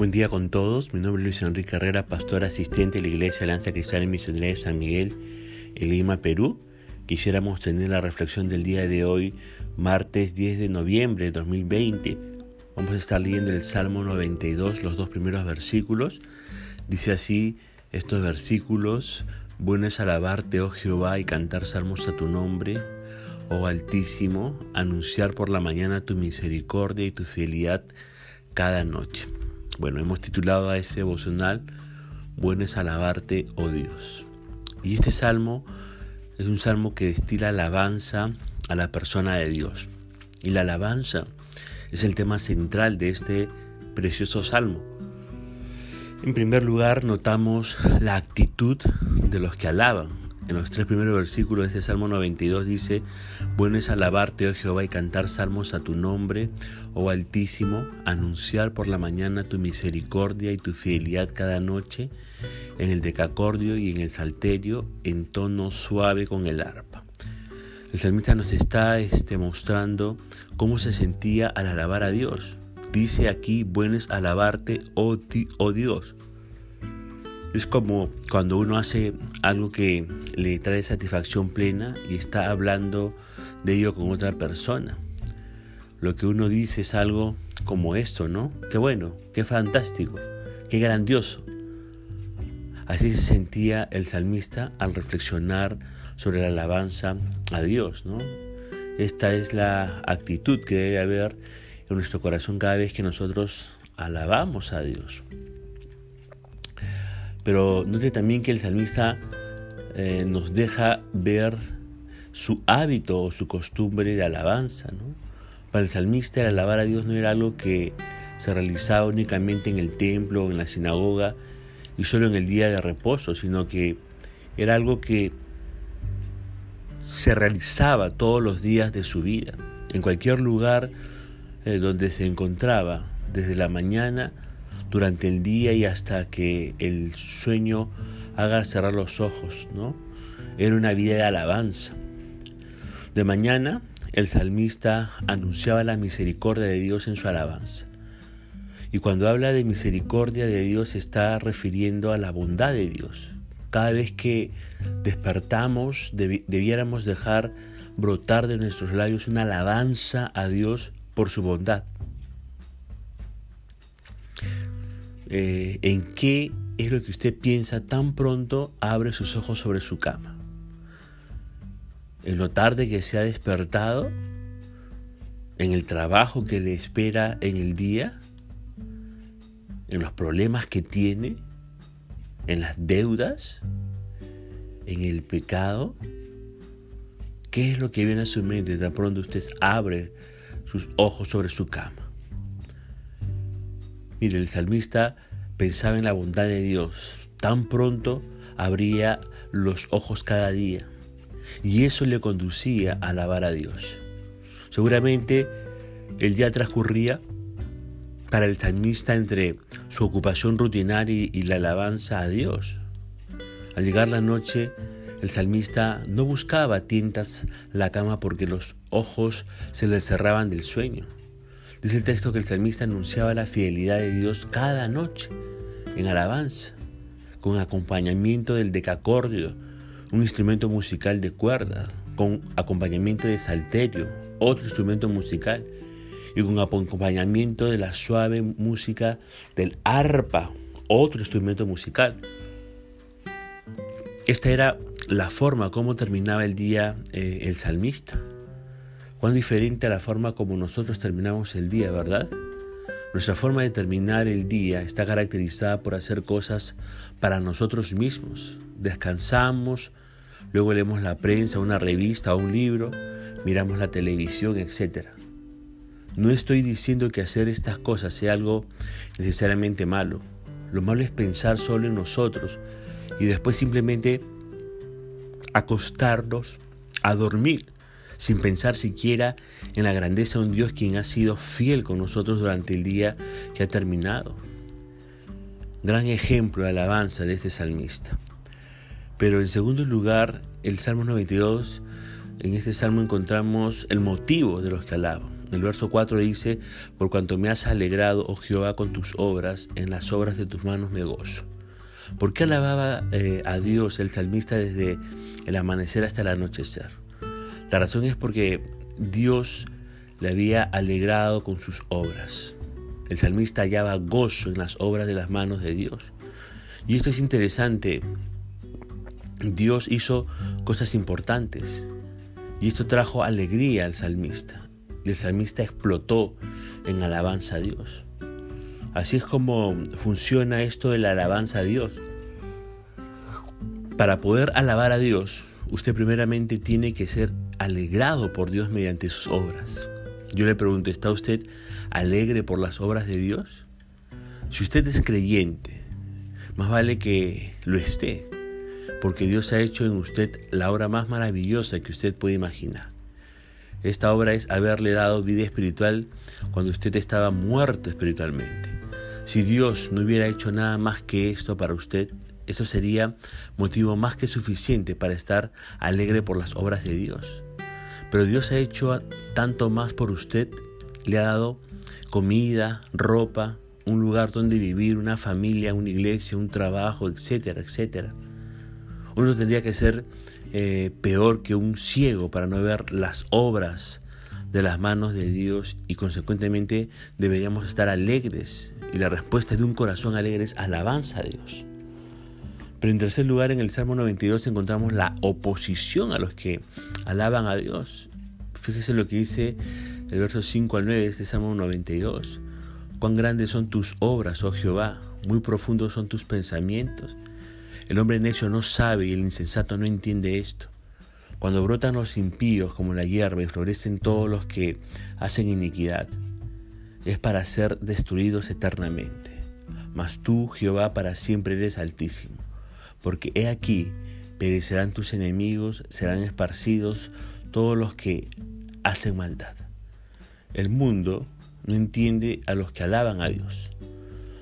Buen día con todos. Mi nombre es Luis Enrique Herrera, pastor asistente de la Iglesia Alianza Cristiana y Misionera de San Miguel en Lima, Perú. Quisiéramos tener la reflexión del día de hoy, martes 10 de noviembre de 2020. Vamos a estar leyendo el Salmo 92, los dos primeros versículos. Dice así estos versículos, bueno es alabarte, oh Jehová, y cantar salmos a tu nombre, oh Altísimo, anunciar por la mañana tu misericordia y tu fidelidad cada noche. Bueno, hemos titulado a este devocional Bueno es alabarte, oh Dios. Y este salmo es un salmo que destila alabanza a la persona de Dios. Y la alabanza es el tema central de este precioso salmo. En primer lugar, notamos la actitud de los que alaban en los tres primeros versículos de este Salmo 92 dice, bueno es alabarte, oh Jehová, y cantar salmos a tu nombre, oh Altísimo, anunciar por la mañana tu misericordia y tu fidelidad cada noche, en el decacordio y en el salterio, en tono suave con el arpa. El salmista nos está este, mostrando cómo se sentía al alabar a Dios. Dice aquí, bueno es alabarte, oh, oh Dios. Es como cuando uno hace algo que le trae satisfacción plena y está hablando de ello con otra persona. Lo que uno dice es algo como esto, ¿no? Qué bueno, qué fantástico, qué grandioso. Así se sentía el salmista al reflexionar sobre la alabanza a Dios, ¿no? Esta es la actitud que debe haber en nuestro corazón cada vez que nosotros alabamos a Dios. Pero note también que el salmista eh, nos deja ver su hábito o su costumbre de alabanza. Para el salmista el alabar a Dios no era algo que se realizaba únicamente en el templo o en la sinagoga y solo en el día de reposo, sino que era algo que se realizaba todos los días de su vida, en cualquier lugar eh, donde se encontraba, desde la mañana durante el día y hasta que el sueño haga cerrar los ojos, ¿no? Era una vida de alabanza. De mañana, el salmista anunciaba la misericordia de Dios en su alabanza. Y cuando habla de misericordia de Dios, se está refiriendo a la bondad de Dios. Cada vez que despertamos, debiéramos dejar brotar de nuestros labios una alabanza a Dios por su bondad. Eh, en qué es lo que usted piensa tan pronto abre sus ojos sobre su cama. En lo tarde que se ha despertado, en el trabajo que le espera en el día, en los problemas que tiene, en las deudas, en el pecado. ¿Qué es lo que viene a su mente tan pronto usted abre sus ojos sobre su cama? Mire, el salmista pensaba en la bondad de Dios. Tan pronto abría los ojos cada día. Y eso le conducía a alabar a Dios. Seguramente el día transcurría para el salmista entre su ocupación rutinaria y la alabanza a Dios. Al llegar la noche, el salmista no buscaba tientas la cama porque los ojos se le cerraban del sueño. Dice el texto que el salmista anunciaba la fidelidad de Dios cada noche en alabanza, con acompañamiento del decacordio, un instrumento musical de cuerda, con acompañamiento de salterio, otro instrumento musical, y con acompañamiento de la suave música del arpa, otro instrumento musical. Esta era la forma como terminaba el día eh, el salmista. Cuán diferente a la forma como nosotros terminamos el día, ¿verdad? Nuestra forma de terminar el día está caracterizada por hacer cosas para nosotros mismos. Descansamos, luego leemos la prensa, una revista o un libro, miramos la televisión, etc. No estoy diciendo que hacer estas cosas sea algo necesariamente malo. Lo malo es pensar solo en nosotros y después simplemente acostarnos a dormir sin pensar siquiera en la grandeza de un Dios quien ha sido fiel con nosotros durante el día que ha terminado. Gran ejemplo de alabanza de este salmista. Pero en segundo lugar, el Salmo 92, en este salmo encontramos el motivo de los que alaban. El verso 4 dice, por cuanto me has alegrado, oh Jehová, con tus obras, en las obras de tus manos me gozo. ¿Por qué alababa eh, a Dios el salmista desde el amanecer hasta el anochecer? La razón es porque Dios le había alegrado con sus obras. El salmista hallaba gozo en las obras de las manos de Dios. Y esto es interesante. Dios hizo cosas importantes. Y esto trajo alegría al salmista. Y el salmista explotó en alabanza a Dios. Así es como funciona esto de la alabanza a Dios. Para poder alabar a Dios, usted primeramente tiene que ser alegrado por Dios mediante sus obras. Yo le pregunto, ¿está usted alegre por las obras de Dios? Si usted es creyente, más vale que lo esté, porque Dios ha hecho en usted la obra más maravillosa que usted puede imaginar. Esta obra es haberle dado vida espiritual cuando usted estaba muerto espiritualmente. Si Dios no hubiera hecho nada más que esto para usted, eso sería motivo más que suficiente para estar alegre por las obras de Dios. Pero Dios ha hecho tanto más por usted, le ha dado comida, ropa, un lugar donde vivir, una familia, una iglesia, un trabajo, etcétera, etcétera. Uno tendría que ser eh, peor que un ciego para no ver las obras de las manos de Dios y consecuentemente deberíamos estar alegres y la respuesta de un corazón alegre es alabanza a Dios. Pero en tercer lugar, en el Salmo 92 encontramos la oposición a los que alaban a Dios. Fíjese lo que dice el verso 5 al 9 de este Salmo 92. Cuán grandes son tus obras, oh Jehová, muy profundos son tus pensamientos. El hombre necio no sabe y el insensato no entiende esto. Cuando brotan los impíos como la hierba y florecen todos los que hacen iniquidad, es para ser destruidos eternamente. Mas tú, Jehová, para siempre eres altísimo, porque he aquí, perecerán tus enemigos, serán esparcidos todos los que hacen maldad. El mundo no entiende a los que alaban a Dios.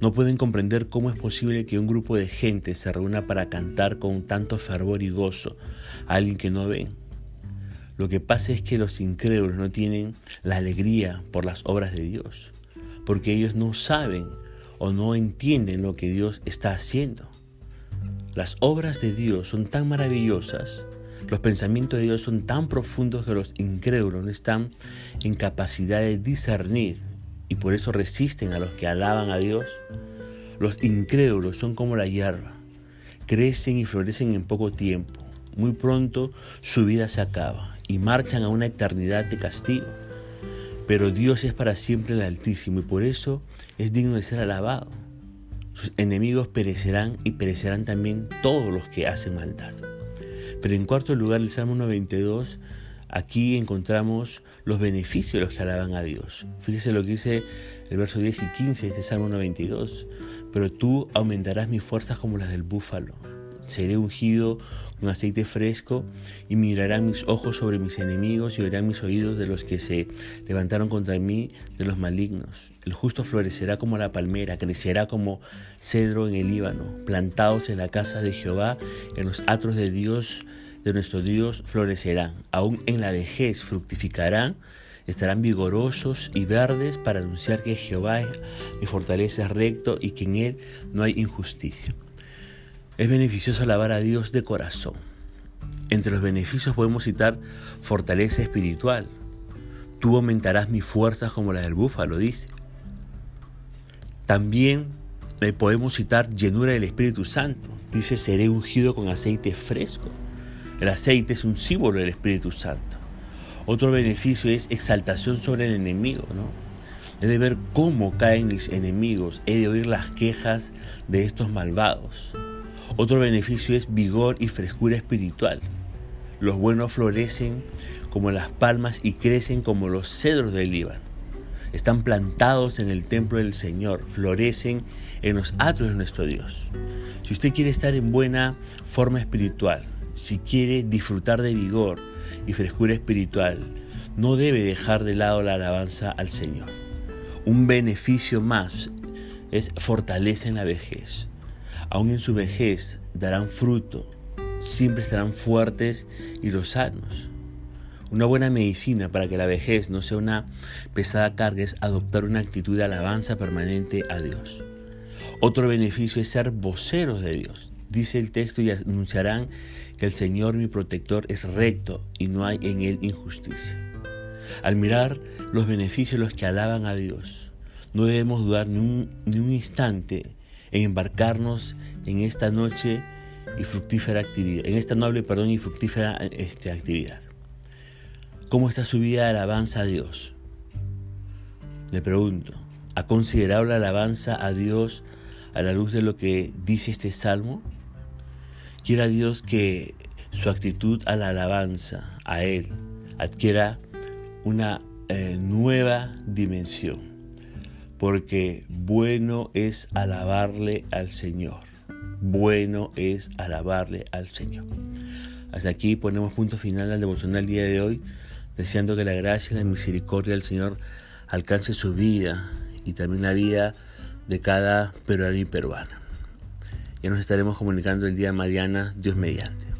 No pueden comprender cómo es posible que un grupo de gente se reúna para cantar con tanto fervor y gozo a alguien que no ven. Lo que pasa es que los incrédulos no tienen la alegría por las obras de Dios, porque ellos no saben o no entienden lo que Dios está haciendo. Las obras de Dios son tan maravillosas, los pensamientos de Dios son tan profundos que los incrédulos no están en capacidad de discernir y por eso resisten a los que alaban a Dios. Los incrédulos son como la hierba, crecen y florecen en poco tiempo. Muy pronto su vida se acaba y marchan a una eternidad de castigo. Pero Dios es para siempre el Altísimo y por eso es digno de ser alabado. Sus enemigos perecerán y perecerán también todos los que hacen maldad. Pero en cuarto lugar, el Salmo 92, aquí encontramos los beneficios de los que alaban a Dios. Fíjese lo que dice el verso 10 y 15 de este Salmo 92. Pero tú aumentarás mis fuerzas como las del búfalo. Seré ungido con aceite fresco y mirarán mis ojos sobre mis enemigos y oirán mis oídos de los que se levantaron contra mí, de los malignos. El justo florecerá como la palmera, crecerá como cedro en el Líbano, plantados en la casa de Jehová, en los atros de Dios, de nuestro Dios, florecerán. Aún en la vejez fructificarán, estarán vigorosos y verdes para anunciar que Jehová mi fortaleza es recto y que en él no hay injusticia. Es beneficioso alabar a Dios de corazón. Entre los beneficios podemos citar fortaleza espiritual. Tú aumentarás mis fuerzas como la del búfalo, dice. También eh, podemos citar llenura del Espíritu Santo. Dice, seré ungido con aceite fresco. El aceite es un símbolo del Espíritu Santo. Otro beneficio es exaltación sobre el enemigo, ¿no? He de ver cómo caen mis enemigos, he de oír las quejas de estos malvados. Otro beneficio es vigor y frescura espiritual. Los buenos florecen como las palmas y crecen como los cedros del Líbano. Están plantados en el templo del Señor, florecen en los atrios de nuestro Dios. Si usted quiere estar en buena forma espiritual, si quiere disfrutar de vigor y frescura espiritual, no debe dejar de lado la alabanza al Señor. Un beneficio más es fortaleza en la vejez aún en su vejez darán fruto, siempre estarán fuertes y los sanos. Una buena medicina para que la vejez no sea una pesada carga es adoptar una actitud de alabanza permanente a Dios. Otro beneficio es ser voceros de Dios. Dice el texto y anunciarán que el Señor mi protector es recto y no hay en él injusticia. Al mirar los beneficios de los que alaban a Dios, no debemos dudar ni un, ni un instante en embarcarnos en esta noche y fructífera actividad, en esta noble, perdón, y fructífera este, actividad. ¿Cómo está su vida de alabanza a Dios? Le pregunto, ¿ha considerado la alabanza a Dios a la luz de lo que dice este salmo? Quiera Dios que su actitud a la alabanza a Él adquiera una eh, nueva dimensión, porque bueno es alabarle al Señor, bueno es alabarle al Señor. Hasta aquí ponemos punto final al devocional día de hoy deseando que la gracia y la misericordia del Señor alcance su vida y también la vida de cada peruano y peruana. Ya nos estaremos comunicando el día de mañana, Dios mediante.